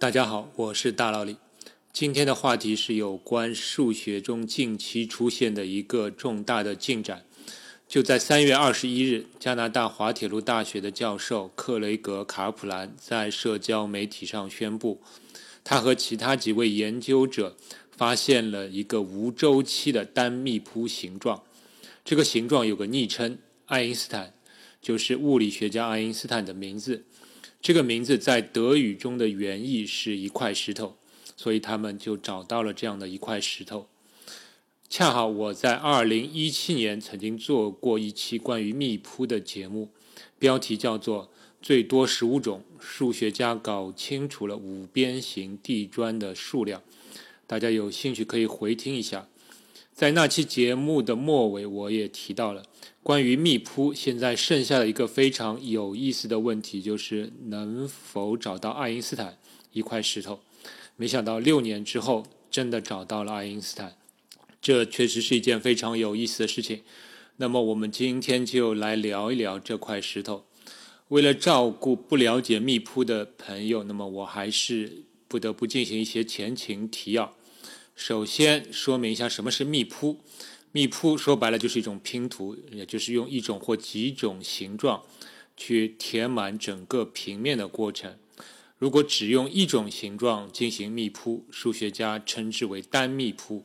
大家好，我是大老李。今天的话题是有关数学中近期出现的一个重大的进展。就在三月二十一日，加拿大滑铁卢大学的教授克雷格·卡普兰在社交媒体上宣布，他和其他几位研究者发现了一个无周期的单密铺形状。这个形状有个昵称“爱因斯坦”，就是物理学家爱因斯坦的名字。这个名字在德语中的原意是一块石头，所以他们就找到了这样的一块石头。恰好我在二零一七年曾经做过一期关于密铺的节目，标题叫做《最多十五种数学家搞清楚了五边形地砖的数量》，大家有兴趣可以回听一下。在那期节目的末尾，我也提到了关于密铺。现在剩下的一个非常有意思的问题，就是能否找到爱因斯坦一块石头？没想到六年之后，真的找到了爱因斯坦，这确实是一件非常有意思的事情。那么，我们今天就来聊一聊这块石头。为了照顾不了解密铺的朋友，那么我还是不得不进行一些前情提要。首先说明一下什么是密铺。密铺说白了就是一种拼图，也就是用一种或几种形状去填满整个平面的过程。如果只用一种形状进行密铺，数学家称之为单密铺。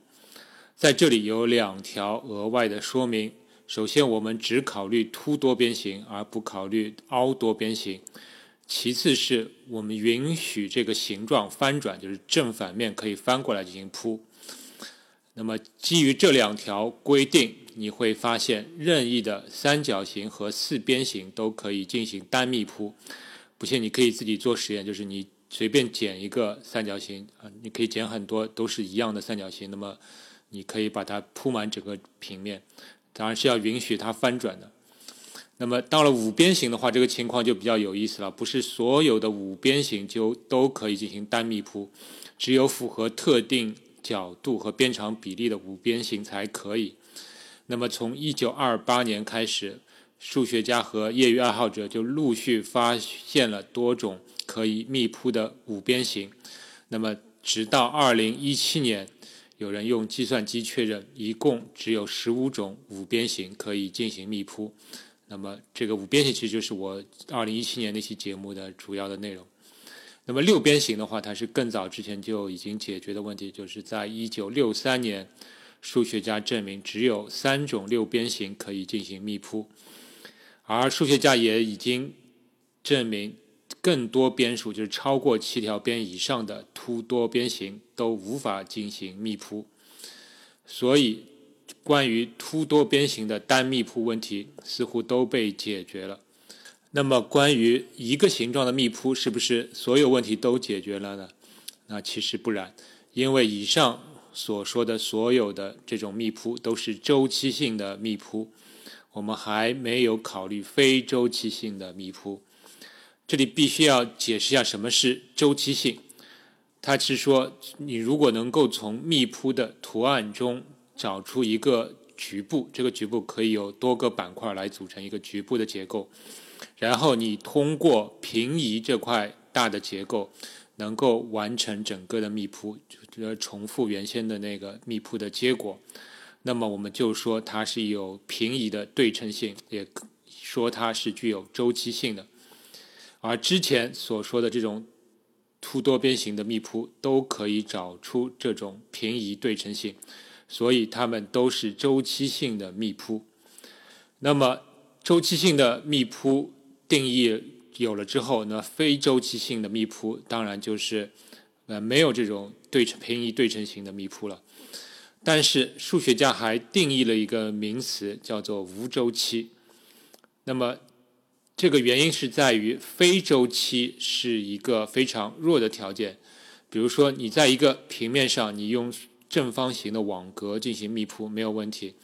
在这里有两条额外的说明：首先，我们只考虑凸多边形，而不考虑凹多边形。其次是我们允许这个形状翻转，就是正反面可以翻过来进行铺。那么基于这两条规定，你会发现任意的三角形和四边形都可以进行单密铺。不信你可以自己做实验，就是你随便剪一个三角形啊，你可以剪很多都是一样的三角形，那么你可以把它铺满整个平面，当然是要允许它翻转的。那么到了五边形的话，这个情况就比较有意思了。不是所有的五边形就都可以进行单密铺，只有符合特定角度和边长比例的五边形才可以。那么从一九二八年开始，数学家和业余爱好者就陆续发现了多种可以密铺的五边形。那么直到二零一七年，有人用计算机确认，一共只有十五种五边形可以进行密铺。那么这个五边形其实就是我二零一七年那期节目的主要的内容。那么六边形的话，它是更早之前就已经解决的问题，就是在一九六三年，数学家证明只有三种六边形可以进行密铺，而数学家也已经证明更多边数，就是超过七条边以上的凸多边形都无法进行密铺，所以。关于凸多边形的单密铺问题似乎都被解决了。那么，关于一个形状的密铺，是不是所有问题都解决了呢？那其实不然，因为以上所说的所有的这种密铺都是周期性的密铺，我们还没有考虑非周期性的密铺。这里必须要解释一下什么是周期性。它是说，你如果能够从密铺的图案中。找出一个局部，这个局部可以有多个板块来组成一个局部的结构，然后你通过平移这块大的结构，能够完成整个的密铺，就重复原先的那个密铺的结果。那么我们就说它是有平移的对称性，也说它是具有周期性的。而之前所说的这种凸多边形的密铺，都可以找出这种平移对称性。所以它们都是周期性的密铺。那么周期性的密铺定义有了之后，那非周期性的密铺当然就是呃没有这种对称平移对称型的密铺了。但是数学家还定义了一个名词，叫做无周期。那么这个原因是在于非周期是一个非常弱的条件。比如说你在一个平面上，你用正方形的网格进行密铺没有问题，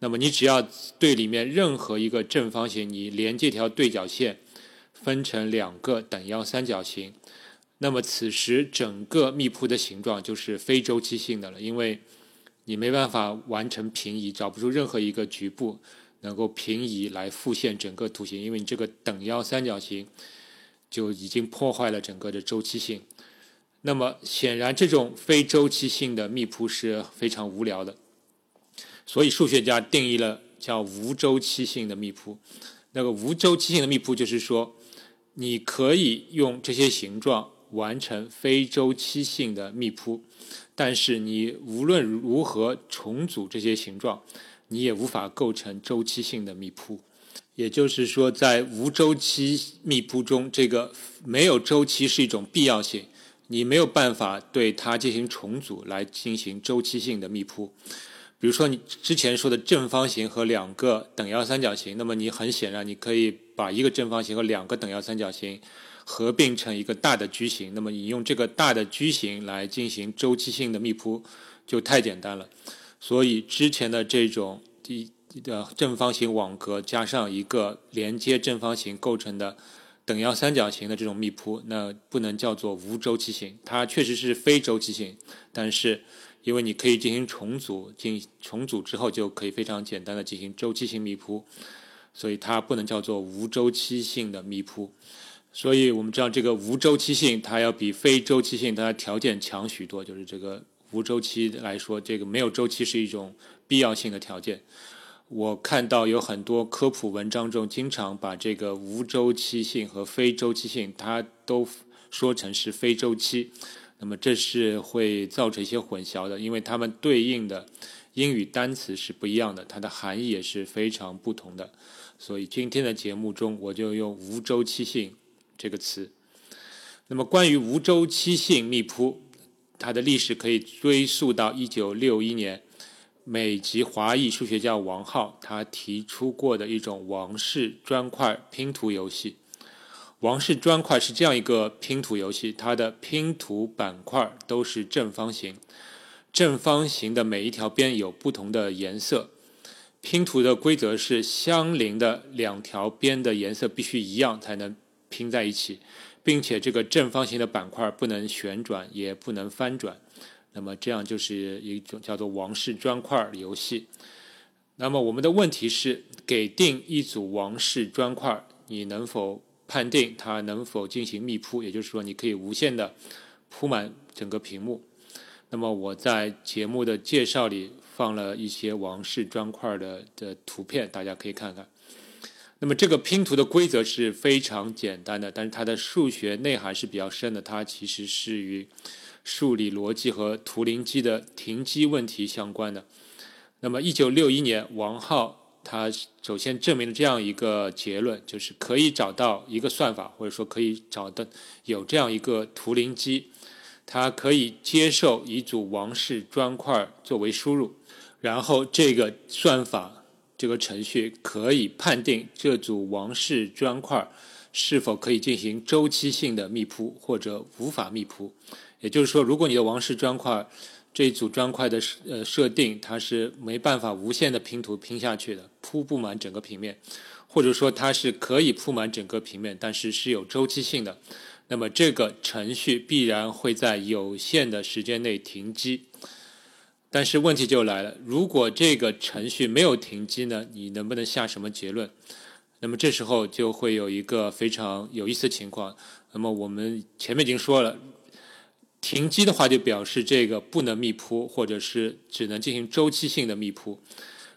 那么你只要对里面任何一个正方形，你连这条对角线分成两个等腰三角形，那么此时整个密铺的形状就是非周期性的了，因为你没办法完成平移，找不出任何一个局部能够平移来复现整个图形，因为你这个等腰三角形就已经破坏了整个的周期性。那么显然，这种非周期性的密铺是非常无聊的，所以数学家定义了叫无周期性的密铺。那个无周期性的密铺就是说，你可以用这些形状完成非周期性的密铺，但是你无论如何重组这些形状，你也无法构成周期性的密铺。也就是说，在无周期密铺中，这个没有周期是一种必要性。你没有办法对它进行重组来进行周期性的密铺，比如说你之前说的正方形和两个等腰三角形，那么你很显然你可以把一个正方形和两个等腰三角形合并成一个大的矩形，那么你用这个大的矩形来进行周期性的密铺就太简单了。所以之前的这种一的正方形网格加上一个连接正方形构成的。等腰三角形的这种密铺，那不能叫做无周期性，它确实是非周期性。但是，因为你可以进行重组，进重组之后就可以非常简单的进行周期性密铺，所以它不能叫做无周期性的密铺。所以我们知道，这个无周期性它要比非周期性它条件强许多。就是这个无周期来说，这个没有周期是一种必要性的条件。我看到有很多科普文章中，经常把这个无周期性和非周期性，它都说成是非周期。那么这是会造成一些混淆的，因为它们对应的英语单词是不一样的，它的含义也是非常不同的。所以今天的节目中，我就用无周期性这个词。那么关于无周期性密铺，它的历史可以追溯到一九六一年。美籍华裔数学家王浩他提出过的一种王氏砖块拼图游戏。王氏砖块是这样一个拼图游戏，它的拼图板块都是正方形，正方形的每一条边有不同的颜色。拼图的规则是相邻的两条边的颜色必须一样才能拼在一起，并且这个正方形的板块不能旋转，也不能翻转。那么这样就是一种叫做王室砖块游戏。那么我们的问题是，给定一组王室砖块，你能否判定它能否进行密铺？也就是说，你可以无限的铺满整个屏幕。那么我在节目的介绍里放了一些王室砖块的的图片，大家可以看看。那么这个拼图的规则是非常简单的，但是它的数学内涵是比较深的。它其实是与数理逻辑和图灵机的停机问题相关的。那么，一九六一年，王浩他首先证明了这样一个结论，就是可以找到一个算法，或者说可以找的有这样一个图灵机，它可以接受一组王氏砖块作为输入，然后这个算法这个程序可以判定这组王氏砖块是否可以进行周期性的密铺，或者无法密铺。也就是说，如果你的王室砖块这一组砖块的设呃设定，它是没办法无限的拼图拼下去的，铺不满整个平面，或者说它是可以铺满整个平面，但是是有周期性的，那么这个程序必然会在有限的时间内停机。但是问题就来了，如果这个程序没有停机呢？你能不能下什么结论？那么这时候就会有一个非常有意思的情况。那么我们前面已经说了。停机的话，就表示这个不能密铺，或者是只能进行周期性的密铺。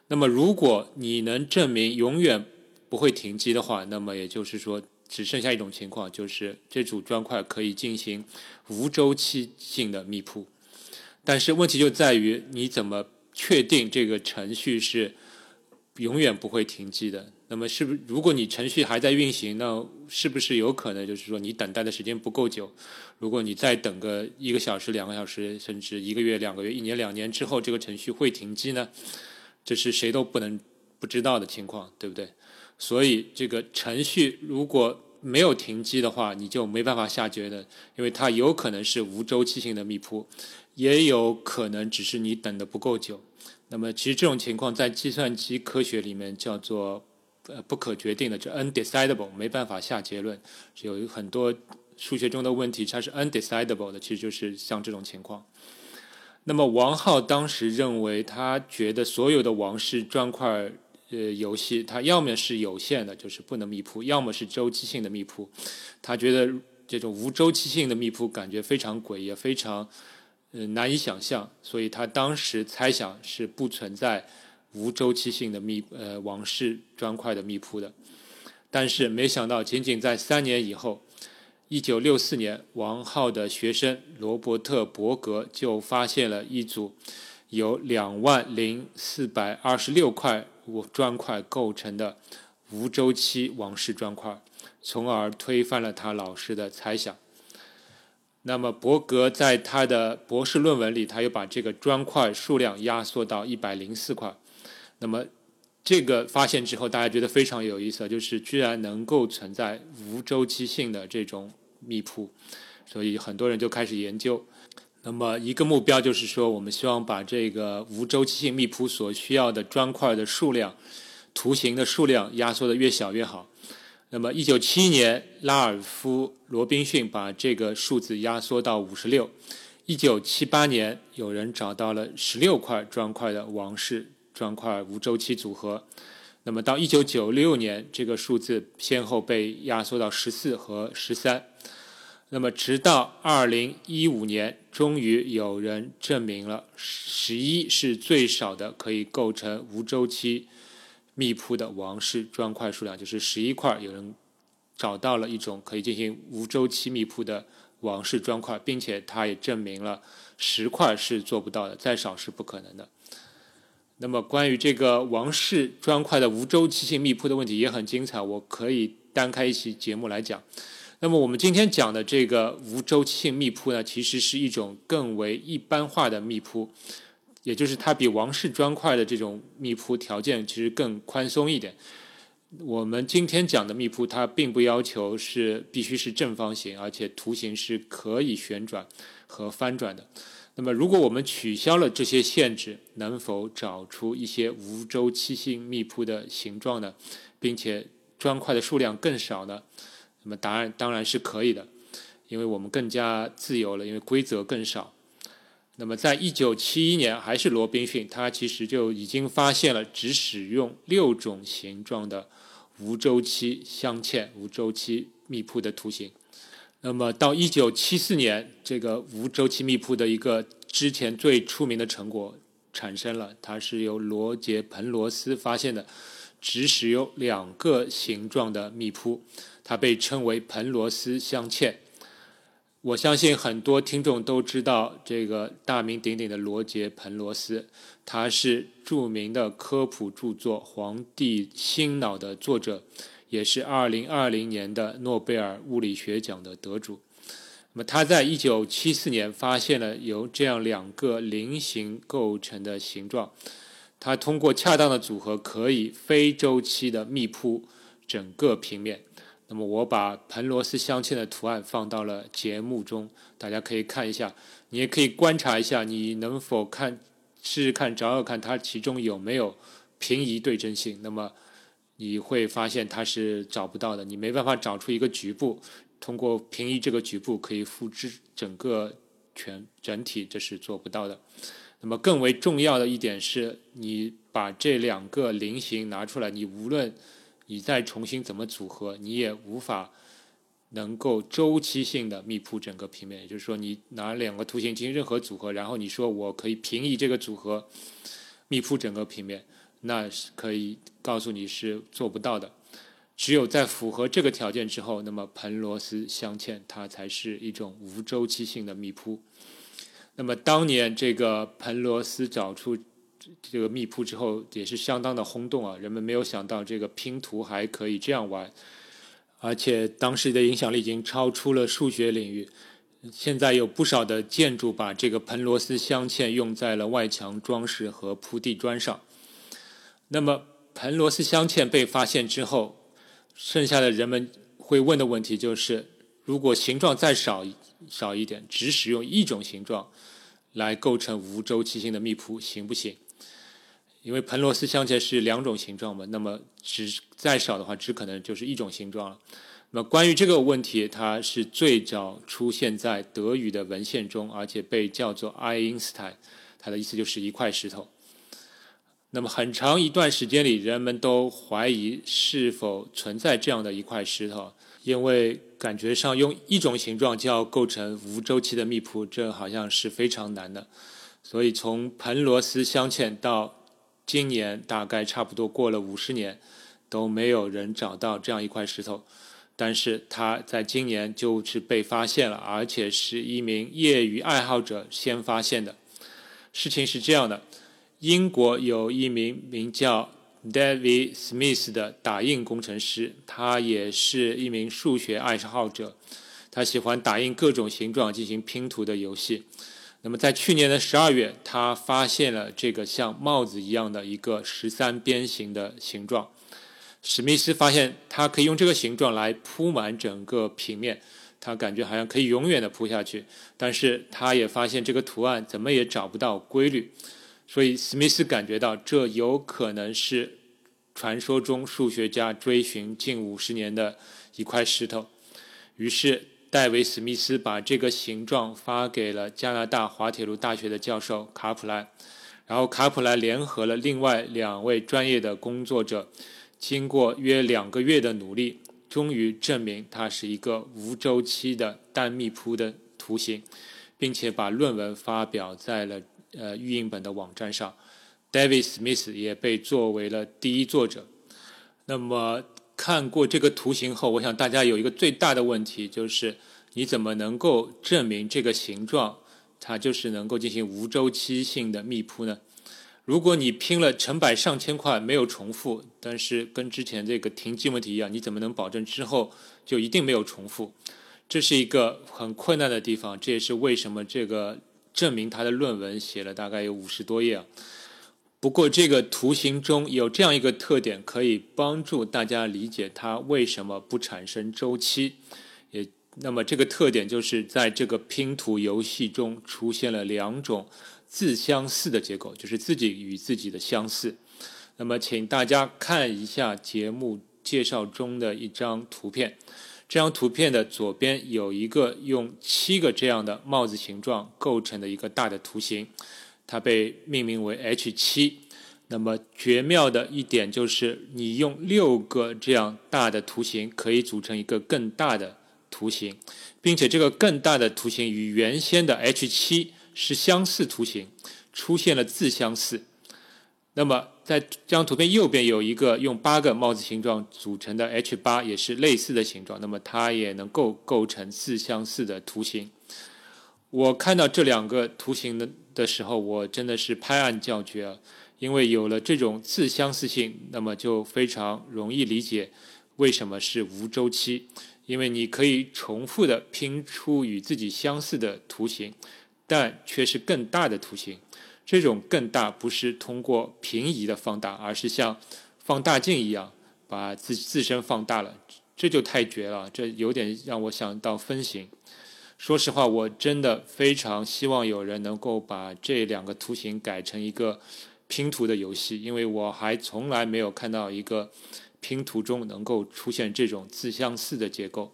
那么，如果你能证明永远不会停机的话，那么也就是说，只剩下一种情况，就是这组砖块可以进行无周期性的密铺。但是问题就在于，你怎么确定这个程序是永远不会停机的？那么是不是，如果你程序还在运行，那是不是有可能就是说你等待的时间不够久？如果你再等个一个小时、两个小时，甚至一个月、两个月、一年、两年之后，这个程序会停机呢？这是谁都不能不知道的情况，对不对？所以这个程序如果没有停机的话，你就没办法下决的，因为它有可能是无周期性的密铺，也有可能只是你等的不够久。那么其实这种情况在计算机科学里面叫做。呃，不可决定的，就 undecidable，没办法下结论。有很多数学中的问题，它是 undecidable 的，其实就是像这种情况。那么王浩当时认为，他觉得所有的王室砖块呃游戏，它要么是有限的，就是不能密铺；要么是周期性的密铺。他觉得这种无周期性的密铺感觉非常诡异，非常呃难以想象，所以他当时猜想是不存在无周期性的密呃王室砖块的密铺的。但是没想到，仅仅在三年以后，一九六四年，王浩的学生罗伯特·伯格就发现了一组由两万零四百二十六块砖块构成的无周期王室砖块。从而推翻了他老师的猜想。那么，伯格在他的博士论文里，他又把这个砖块数量压缩到一百零四块。那么，这个发现之后，大家觉得非常有意思，就是居然能够存在无周期性的这种密铺，所以很多人就开始研究。那么，一个目标就是说，我们希望把这个无周期性密铺所需要的砖块的数量、图形的数量压缩的越小越好。那么，一九七一年，拉尔夫·罗宾逊把这个数字压缩到五十六。一九七八年，有人找到了十六块砖块的王室砖块无周期组合。那么，到一九九六年，这个数字先后被压缩到十四和十三。那么，直到二零一五年，终于有人证明了十一是最少的可以构成无周期。密铺的王室砖块数量就是十一块，有人找到了一种可以进行无周期密铺的王室砖块，并且他也证明了十块是做不到的，再少是不可能的。那么关于这个王室砖块的无周期性密铺的问题也很精彩，我可以单开一期节目来讲。那么我们今天讲的这个无周期性密铺呢，其实是一种更为一般化的密铺。也就是它比王室砖块的这种密铺条件其实更宽松一点。我们今天讲的密铺，它并不要求是必须是正方形，而且图形是可以旋转和翻转的。那么，如果我们取消了这些限制，能否找出一些无周期性密铺的形状呢？并且砖块的数量更少呢？那么答案当然是可以的，因为我们更加自由了，因为规则更少。那么，在一九七一年，还是罗宾逊，他其实就已经发现了只使用六种形状的无周期镶嵌、无周期密铺的图形。那么，到一九七四年，这个无周期密铺的一个之前最出名的成果产生了，它是由罗杰·彭罗斯发现的，只使用两个形状的密铺，它被称为彭罗斯镶嵌。我相信很多听众都知道这个大名鼎鼎的罗杰·彭罗斯，他是著名的科普著作《黄帝心脑》的作者，也是2020年的诺贝尔物理学奖的得主。那么他在1974年发现了由这样两个菱形构成的形状，他通过恰当的组合可以非周期的密铺整个平面。那么我把彭罗斯镶嵌的图案放到了节目中，大家可以看一下。你也可以观察一下，你能否看试试看找找看它其中有没有平移对称性。那么你会发现它是找不到的，你没办法找出一个局部，通过平移这个局部可以复制整个全整体，这是做不到的。那么更为重要的一点是，你把这两个菱形拿出来，你无论你再重新怎么组合，你也无法能够周期性的密铺整个平面。也就是说，你拿两个图形进行任何组合，然后你说我可以平移这个组合密铺整个平面，那是可以告诉你是做不到的。只有在符合这个条件之后，那么彭罗斯镶嵌它才是一种无周期性的密铺。那么当年这个彭罗斯找出。这个密铺之后也是相当的轰动啊！人们没有想到这个拼图还可以这样玩，而且当时的影响力已经超出了数学领域。现在有不少的建筑把这个彭罗斯镶嵌用在了外墙装饰和铺地砖上。那么彭罗斯镶嵌被发现之后，剩下的人们会问的问题就是：如果形状再少少一点，只使用一种形状来构成无周期性的密铺，行不行？因为彭罗斯镶嵌是两种形状嘛，那么只再少的话，只可能就是一种形状了。那么关于这个问题，它是最早出现在德语的文献中，而且被叫做爱因斯坦，它的意思就是一块石头。那么很长一段时间里，人们都怀疑是否存在这样的一块石头，因为感觉上用一种形状就要构成无周期的密铺，这好像是非常难的。所以从彭罗斯镶嵌到今年，大概差不多过了五十年，都没有人找到这样一块石头。但是它在今年就是被发现了，而且是一名业余爱好者先发现的。事情是这样的：英国有一名名叫 David Smith 的打印工程师，他也是一名数学爱好者，他喜欢打印各种形状进行拼图的游戏。那么在去年的十二月，他发现了这个像帽子一样的一个十三边形的形状。史密斯发现他可以用这个形状来铺满整个平面，他感觉好像可以永远的铺下去。但是他也发现这个图案怎么也找不到规律，所以史密斯感觉到这有可能是传说中数学家追寻近五十年的一块石头。于是。戴维·史密斯把这个形状发给了加拿大滑铁卢大学的教授卡普莱，然后卡普莱联合了另外两位专业的工作者，经过约两个月的努力，终于证明它是一个无周期的单密铺的图形，并且把论文发表在了呃预印本的网站上。David Smith 也被作为了第一作者。那么。看过这个图形后，我想大家有一个最大的问题，就是你怎么能够证明这个形状它就是能够进行无周期性的密铺呢？如果你拼了成百上千块没有重复，但是跟之前这个停机问题一样，你怎么能保证之后就一定没有重复？这是一个很困难的地方，这也是为什么这个证明他的论文写了大概有五十多页。不过，这个图形中有这样一个特点，可以帮助大家理解它为什么不产生周期。也，那么这个特点就是在这个拼图游戏中出现了两种自相似的结构，就是自己与自己的相似。那么，请大家看一下节目介绍中的一张图片。这张图片的左边有一个用七个这样的帽子形状构成的一个大的图形。它被命名为 H 七，那么绝妙的一点就是，你用六个这样大的图形可以组成一个更大的图形，并且这个更大的图形与原先的 H 七是相似图形，出现了自相似。那么在这张图片右边有一个用八个帽子形状组成的 H 八，也是类似的形状，那么它也能够构成自相似的图形。我看到这两个图形的。的时候，我真的是拍案叫绝啊！因为有了这种自相似性，那么就非常容易理解为什么是无周期。因为你可以重复的拼出与自己相似的图形，但却是更大的图形。这种更大不是通过平移的放大，而是像放大镜一样把自自身放大了，这就太绝了！这有点让我想到分形。说实话，我真的非常希望有人能够把这两个图形改成一个拼图的游戏，因为我还从来没有看到一个拼图中能够出现这种自相似的结构。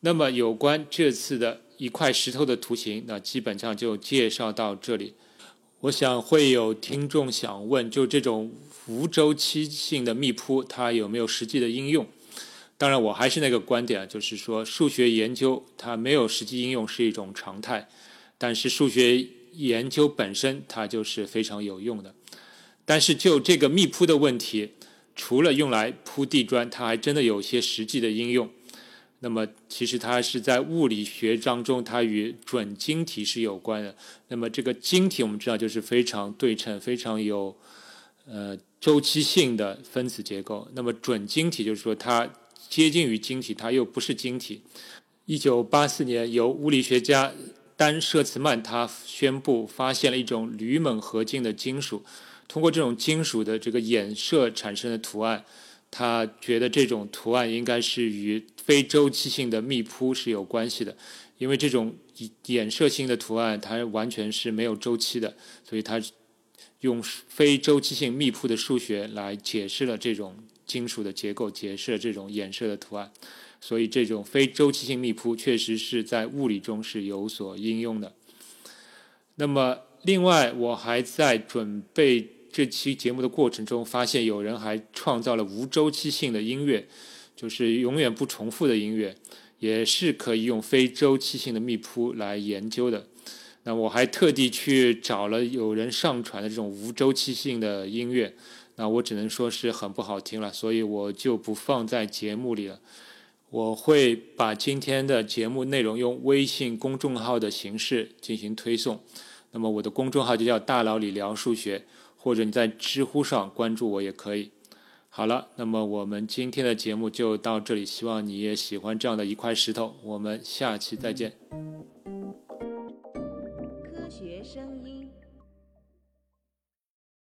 那么，有关这次的一块石头的图形，那基本上就介绍到这里。我想会有听众想问，就这种无周期性的密铺，它有没有实际的应用？当然，我还是那个观点，就是说，数学研究它没有实际应用是一种常态，但是数学研究本身它就是非常有用的。但是就这个密铺的问题，除了用来铺地砖，它还真的有些实际的应用。那么，其实它是在物理学当中，它与准晶体是有关的。那么，这个晶体我们知道就是非常对称、非常有呃周期性的分子结构。那么，准晶体就是说它。接近于晶体，它又不是晶体。一九八四年，由物理学家丹舍茨曼他宣布发现了一种铝锰合金的金属，通过这种金属的这个衍射产生的图案，他觉得这种图案应该是与非周期性的密铺是有关系的，因为这种衍射性的图案它完全是没有周期的，所以他用非周期性密铺的数学来解释了这种。金属的结构解释了这种衍射的图案，所以这种非周期性密铺确实是在物理中是有所应用的。那么，另外我还在准备这期节目的过程中，发现有人还创造了无周期性的音乐，就是永远不重复的音乐，也是可以用非周期性的密铺来研究的。那我还特地去找了有人上传的这种无周期性的音乐，那我只能说是很不好听了所以我就不放在节目里了。我会把今天的节目内容用微信公众号的形式进行推送。那么我的公众号就叫大脑里聊数学或者你在知乎上关注我也可以。好了那么我们今天的节目就到这里希望你也喜欢这样的一块石头我们下期再见。科学声音